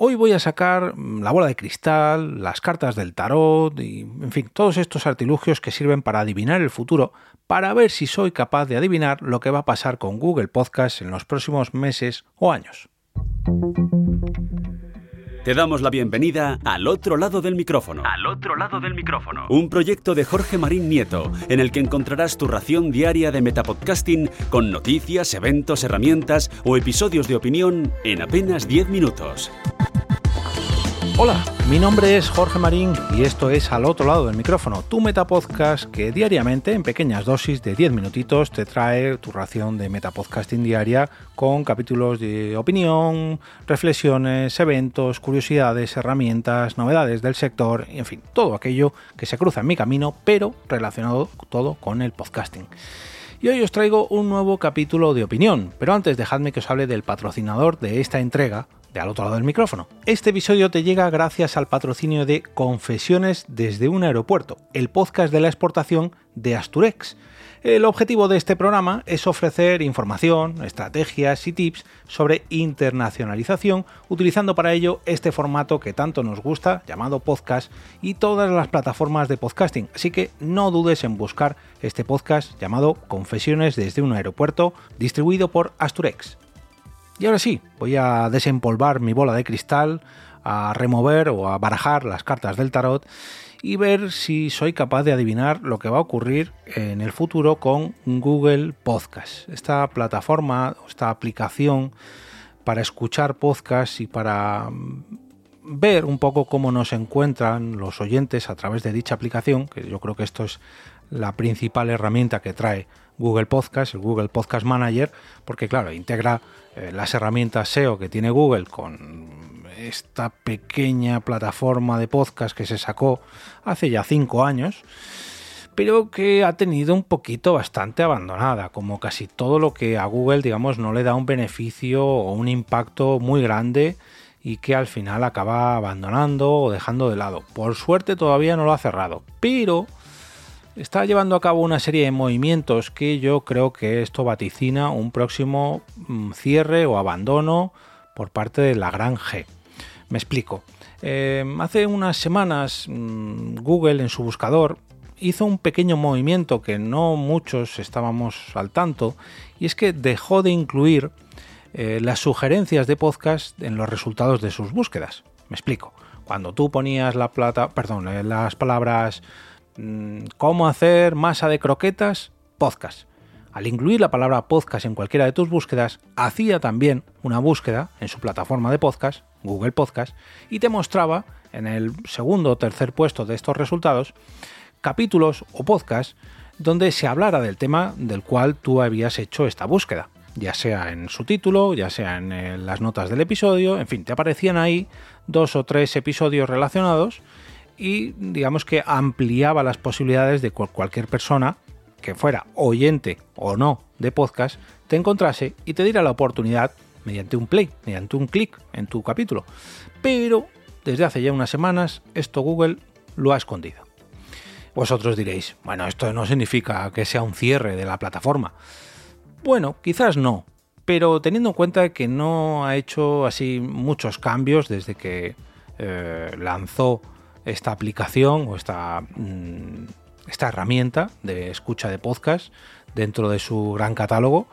Hoy voy a sacar mm, la bola de cristal, las cartas del tarot y, en fin, todos estos artilugios que sirven para adivinar el futuro, para ver si soy capaz de adivinar lo que va a pasar con Google Podcast en los próximos meses o años. Te damos la bienvenida al otro lado del micrófono. Al otro lado del micrófono. Un proyecto de Jorge Marín Nieto, en el que encontrarás tu ración diaria de metapodcasting con noticias, eventos, herramientas o episodios de opinión en apenas 10 minutos. Hola, mi nombre es Jorge Marín y esto es Al otro lado del micrófono, tu metapodcast que diariamente en pequeñas dosis de 10 minutitos te trae tu ración de metapodcasting diaria con capítulos de opinión, reflexiones, eventos, curiosidades, herramientas, novedades del sector, en fin, todo aquello que se cruza en mi camino, pero relacionado todo con el podcasting. Y hoy os traigo un nuevo capítulo de opinión, pero antes dejadme que os hable del patrocinador de esta entrega, de al otro lado del micrófono. Este episodio te llega gracias al patrocinio de Confesiones desde un aeropuerto, el podcast de la exportación de Asturex. El objetivo de este programa es ofrecer información, estrategias y tips sobre internacionalización, utilizando para ello este formato que tanto nos gusta, llamado podcast, y todas las plataformas de podcasting. Así que no dudes en buscar este podcast llamado Confesiones desde un aeropuerto, distribuido por Asturex. Y ahora sí, voy a desempolvar mi bola de cristal, a remover o a barajar las cartas del tarot y ver si soy capaz de adivinar lo que va a ocurrir en el futuro con Google Podcast. Esta plataforma, esta aplicación para escuchar podcasts y para mm, ver un poco cómo nos encuentran los oyentes a través de dicha aplicación, que yo creo que esto es la principal herramienta que trae Google Podcast, el Google Podcast Manager, porque claro, integra eh, las herramientas SEO que tiene Google con esta pequeña plataforma de podcast que se sacó hace ya cinco años, pero que ha tenido un poquito bastante abandonada, como casi todo lo que a Google, digamos, no le da un beneficio o un impacto muy grande y que al final acaba abandonando o dejando de lado. Por suerte todavía no lo ha cerrado, pero está llevando a cabo una serie de movimientos que yo creo que esto vaticina un próximo mm, cierre o abandono por parte de la gran G. Me explico. Eh, hace unas semanas mm, Google en su buscador hizo un pequeño movimiento que no muchos estábamos al tanto y es que dejó de incluir eh, las sugerencias de podcast en los resultados de sus búsquedas. Me explico. Cuando tú ponías la plata, perdón, eh, las palabras Mm, cómo hacer masa de croquetas, podcast. Al incluir la palabra podcast en cualquiera de tus búsquedas, hacía también una búsqueda en su plataforma de podcast, Google Podcast, y te mostraba en el segundo o tercer puesto de estos resultados capítulos o podcasts donde se hablara del tema del cual tú habías hecho esta búsqueda, ya sea en su título, ya sea en eh, las notas del episodio, en fin, te aparecían ahí dos o tres episodios relacionados y digamos que ampliaba las posibilidades de cualquier persona que fuera oyente o no de podcast te encontrase y te diera la oportunidad mediante un play, mediante un clic en tu capítulo. Pero desde hace ya unas semanas esto Google lo ha escondido. Vosotros diréis, bueno, esto no significa que sea un cierre de la plataforma. Bueno, quizás no, pero teniendo en cuenta que no ha hecho así muchos cambios desde que eh, lanzó esta aplicación o esta, mm, esta herramienta de escucha de podcast dentro de su gran catálogo,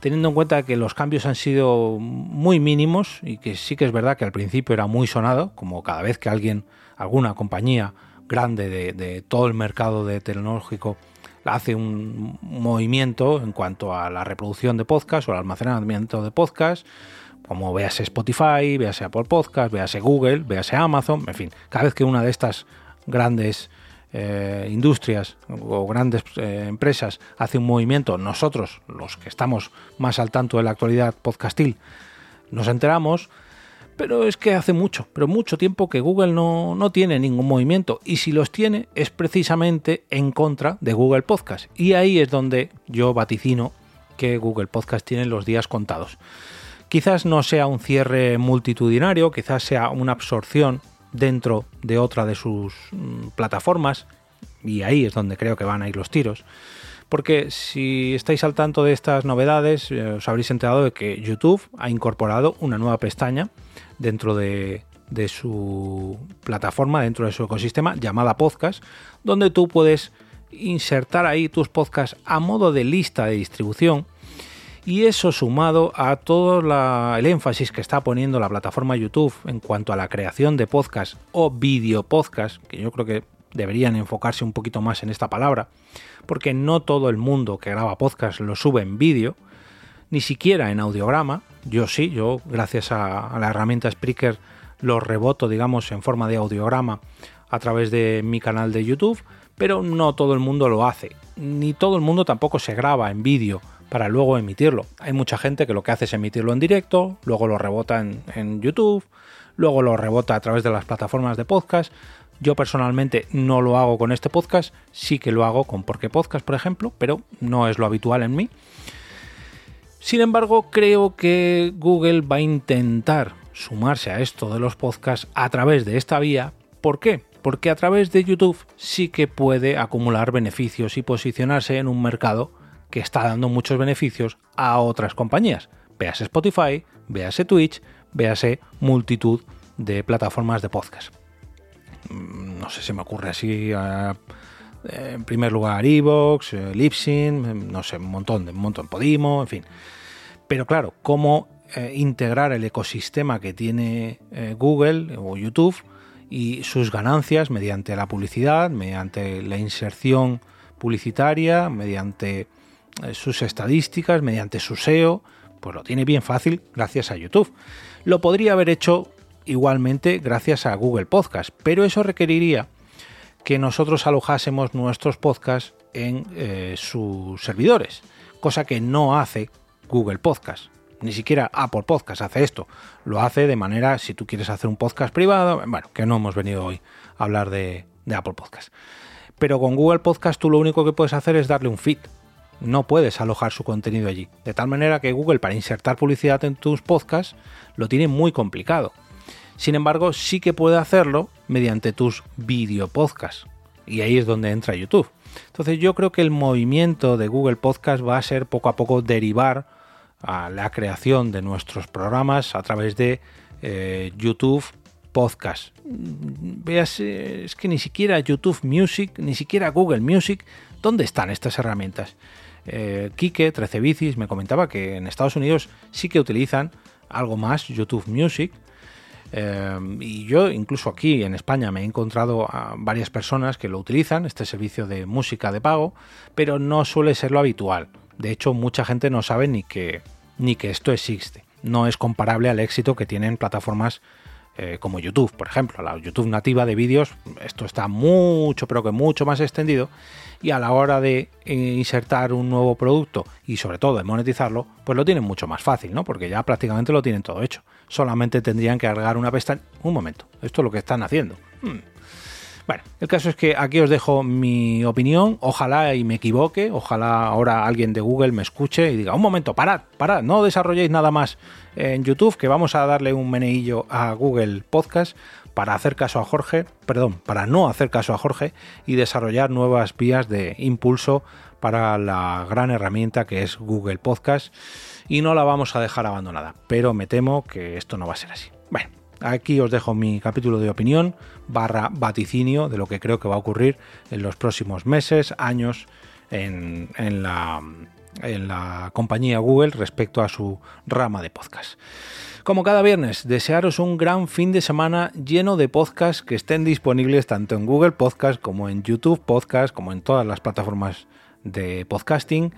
teniendo en cuenta que los cambios han sido muy mínimos y que sí que es verdad que al principio era muy sonado, como cada vez que alguien, alguna compañía grande de, todo el mercado de tecnológico hace un movimiento en cuanto a la reproducción de podcast o el almacenamiento de podcast, como véase Spotify, véase Apple Podcast, véase Google, véase Amazon, en fin, cada vez que una de estas grandes eh, industrias o grandes eh, empresas hace un movimiento, nosotros, los que estamos más al tanto de la actualidad podcastil, nos enteramos, pero es que hace mucho, pero mucho tiempo que Google no, no, tiene ningún movimiento y si los tiene es precisamente en contra de Google Podcast. Y ahí es donde yo vaticino que Google Podcast tiene los días contados. Quizás no sea un cierre multitudinario, quizás sea una absorción dentro de otra de sus mm, plataformas, y ahí es donde creo que van a ir los tiros. Porque si estáis al tanto de estas novedades, eh, os habréis enterado de que YouTube ha incorporado una nueva pestaña dentro de, su plataforma, dentro de su ecosistema, llamada podcast, donde tú puedes insertar ahí tus podcasts a modo de lista de distribución. Y eso sumado a todo el énfasis que está poniendo la plataforma YouTube en cuanto a la creación de podcast o video podcast, que yo creo que deberían enfocarse un poquito más en esta palabra, porque no todo el mundo que graba podcast lo sube en vídeo, ni siquiera en audiograma. Yo sí, yo gracias a, la herramienta Spreaker lo reboto, digamos, en forma de audiograma a través de mi canal de YouTube, pero no todo el mundo lo hace, ni todo el mundo tampoco se graba en vídeo para luego emitirlo. Hay mucha gente que lo que hace es emitirlo en directo, luego lo rebota en, YouTube, luego lo rebota a través de las plataformas de podcast. Yo personalmente no lo hago con este podcast, sí que lo hago con Porque Podcast, por ejemplo, pero no es lo habitual en mí. Sin embargo, creo que Google va a intentar sumarse a esto de los podcasts a través de esta vía. ¿Por qué? Porque a través de YouTube sí que puede acumular beneficios y posicionarse en un mercado que está dando muchos beneficios a otras compañías. Véase Spotify, véase Twitch, véase multitud de plataformas de podcast. Mm, no sé si me ocurre así. Eh, en primer lugar, Evox, eh, Libsyn, no sé, un montón, un montón, Podimo, en fin. Pero claro, cómo eh, integrar el ecosistema que tiene Google o YouTube y sus ganancias mediante la publicidad, mediante la inserción publicitaria, mediante eh, sus estadísticas, mediante su SEO, pues lo tiene bien fácil gracias a YouTube. Lo podría haber hecho igualmente gracias a Google Podcast, pero eso requeriría que nosotros alojásemos nuestros podcasts en eh, sus servidores, cosa que no hace Google Podcast. Ni siquiera Apple Podcast hace esto. Lo hace de manera, si tú quieres hacer un podcast privado, bueno, que no hemos venido hoy a hablar de, de Apple Podcast. Pero con Google Podcast tú lo único que puedes hacer es darle un feed no puedes alojar su contenido allí. De tal manera que Google para insertar publicidad en tus podcasts lo tiene muy complicado. Sin embargo, sí que puede hacerlo mediante tus video podcasts. Y ahí es donde entra YouTube. Entonces yo creo que el movimiento de Google Podcast va a ser poco a poco derivar a la creación de nuestros programas a través de eh, YouTube Podcast. Veas, es que ni siquiera YouTube Music, ni siquiera Google Music, ¿dónde están estas herramientas? Eh, Kike, 13 bicis, me comentaba que en Estados Unidos sí que utilizan algo más YouTube Music. Eh, y yo incluso aquí en España me he encontrado a varias personas que lo utilizan, este servicio de música de pago, pero no suele ser lo habitual. De hecho, mucha gente no sabe ni que, ni que esto existe. No es comparable al éxito que tienen plataformas eh, como YouTube, por ejemplo. La YouTube nativa de vídeos, esto está mucho, pero que mucho más extendido y a la hora de eh, insertar un nuevo producto y sobre todo de monetizarlo, pues lo tienen mucho más fácil, ¿no? Porque ya prácticamente lo tienen todo hecho. Solamente tendrían que agregar una pestaña. Un momento, esto es lo que están haciendo. Hmm. Bueno, el caso es que aquí os dejo mi opinión, ojalá y me equivoque, ojalá ahora alguien de Google me escuche y diga, un momento, parad, parad, no desarrolléis nada más en YouTube, que vamos a darle un meneillo a Google Podcast para hacer caso a Jorge, perdón, para no hacer caso a Jorge y desarrollar nuevas vías de impulso para la gran herramienta que es Google Podcast y no la vamos a dejar abandonada, pero me temo que esto no va a ser así. Bueno, aquí os dejo mi capítulo de opinión barra vaticinio de lo que creo que va a ocurrir en los próximos meses, años en, en la en la compañía Google respecto a su rama de podcast. Como cada viernes, desearos un gran fin de semana lleno de podcasts que estén disponibles tanto en Google Podcast como en YouTube Podcast, como en todas las plataformas de podcasting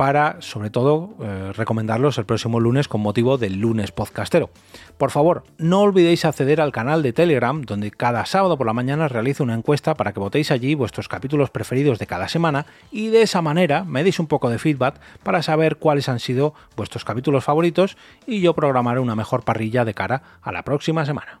para, sobre todo, eh, recomendarlos el próximo lunes con motivo del lunes podcastero. Por favor, no olvidéis acceder al canal de Telegram, donde cada sábado por la mañana realizo una encuesta para que votéis allí vuestros capítulos preferidos de cada semana y de esa manera me deis un poco de feedback para saber cuáles han sido vuestros capítulos favoritos y yo programaré una mejor parrilla de cara a la próxima semana.